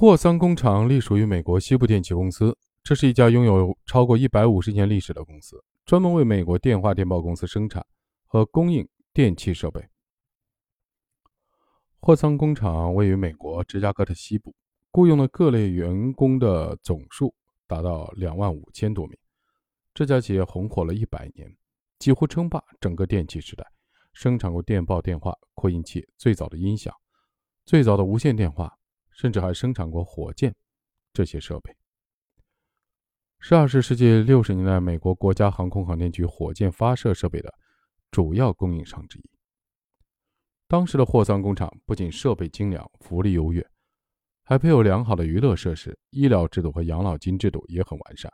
霍桑工厂隶属于美国西部电气公司，这是一家拥有超过一百五十年历史的公司，专门为美国电话电报公司生产和供应电气设备。霍桑工厂位于美国芝加哥的西部，雇佣的各类员工的总数达到两万五千多名。这家企业红火了一百年，几乎称霸整个电气时代，生产过电报、电话、扩音器、最早的音响、最早的无线电话。甚至还生产过火箭这些设备。是二十世纪六十年代美国国家航空航天局火箭发射设备的主要供应商之一。当时的霍桑工厂不仅设备精良、福利优越，还配有良好的娱乐设施、医疗制度和养老金制度也很完善。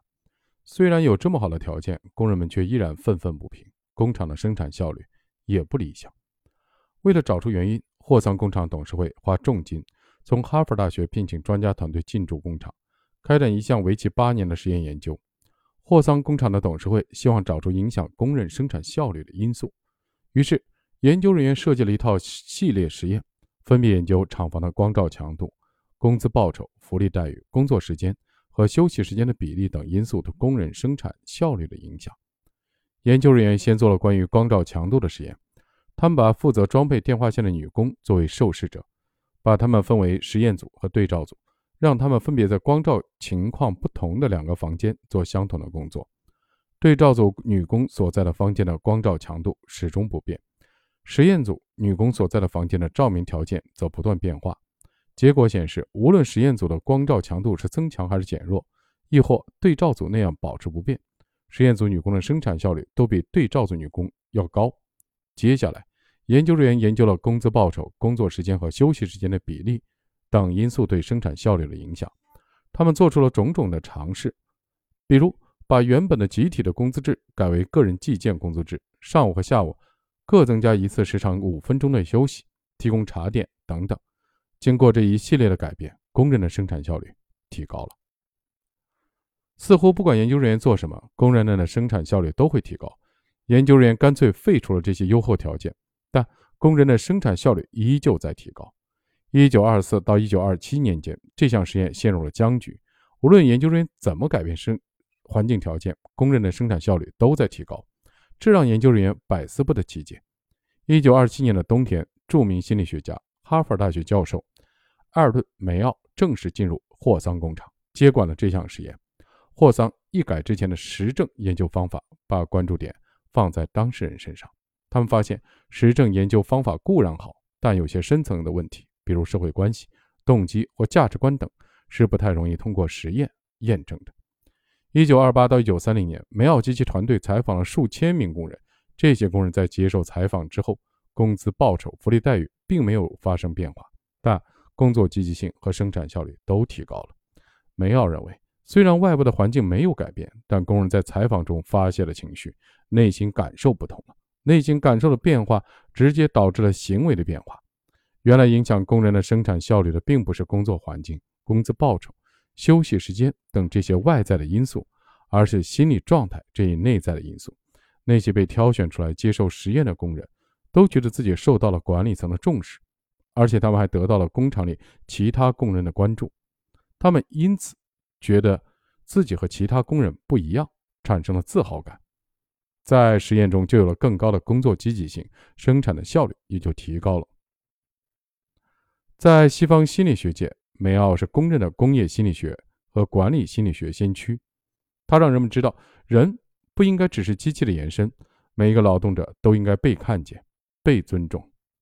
虽然有这么好的条件，工人们却依然愤愤不平，工厂的生产效率也不理想。为了找出原因，霍桑工厂董事会花重金。从哈佛大学聘请专家团队进驻工厂，开展一项为期八年的实验研究。霍桑工厂的董事会希望找出影响工人生产效率的因素，于是研究人员设计了一套系列实验，分别研究厂房的光照强度、工资报酬、福利待遇、工作时间和休息时间的比例等因素对工人生产效率的影响。研究人员先做了关于光照强度的实验，他们把负责装配电话线的女工作为受试者。把他们分为实验组和对照组，让他们分别在光照情况不同的两个房间做相同的工作。对照组女工所在的房间的光照强度始终不变，实验组女工所在的房间的照明条件则不断变化。结果显示，无论实验组的光照强度是增强还是减弱，亦或对照组那样保持不变，实验组女工的生产效率都比对照组女工要高。接下来。研究人员研究了工资报酬、工作时间和休息时间的比例等因素对生产效率的影响。他们做出了种种的尝试，比如把原本的集体的工资制改为个人计件工资制，上午和下午各增加一次时长五分钟的休息，提供茶点等等。经过这一系列的改变，工人的生产效率提高了。似乎不管研究人员做什么，工人们的生产效率都会提高。研究人员干脆废除了这些优厚条件。但工人的生产效率依旧在提高。一九二四到一九二七年间，这项实验陷入了僵局。无论研究人员怎么改变生环境条件，工人的生产效率都在提高，这让研究人员百思不得其解。一九二七年的冬天，著名心理学家、哈佛大学教授埃尔顿·梅奥正式进入霍桑工厂，接管了这项实验。霍桑一改之前的实证研究方法，把关注点放在当事人身上。他们发现，实证研究方法固然好，但有些深层的问题，比如社会关系、动机或价值观等，是不太容易通过实验验证的。一九二八到一九三零年，梅奥及其团队采访了数千名工人，这些工人在接受采访之后，工资、报酬、福利待遇并没有发生变化，但工作积极性和生产效率都提高了。梅奥认为，虽然外部的环境没有改变，但工人在采访中发泄了情绪，内心感受不同了。内心感受的变化，直接导致了行为的变化。原来影响工人的生产效率的，并不是工作环境、工资报酬、休息时间等这些外在的因素，而是心理状态这一内在的因素。那些被挑选出来接受实验的工人，都觉得自己受到了管理层的重视，而且他们还得到了工厂里其他工人的关注。他们因此觉得自己和其他工人不一样，产生了自豪感。在实验中就有了更高的工作积极性，生产的效率也就提高了。在西方心理学界，梅奥是公认的工业心理学和管理心理学先驱。他让人们知道，人不应该只是机器的延伸，每一个劳动者都应该被看见、被尊重。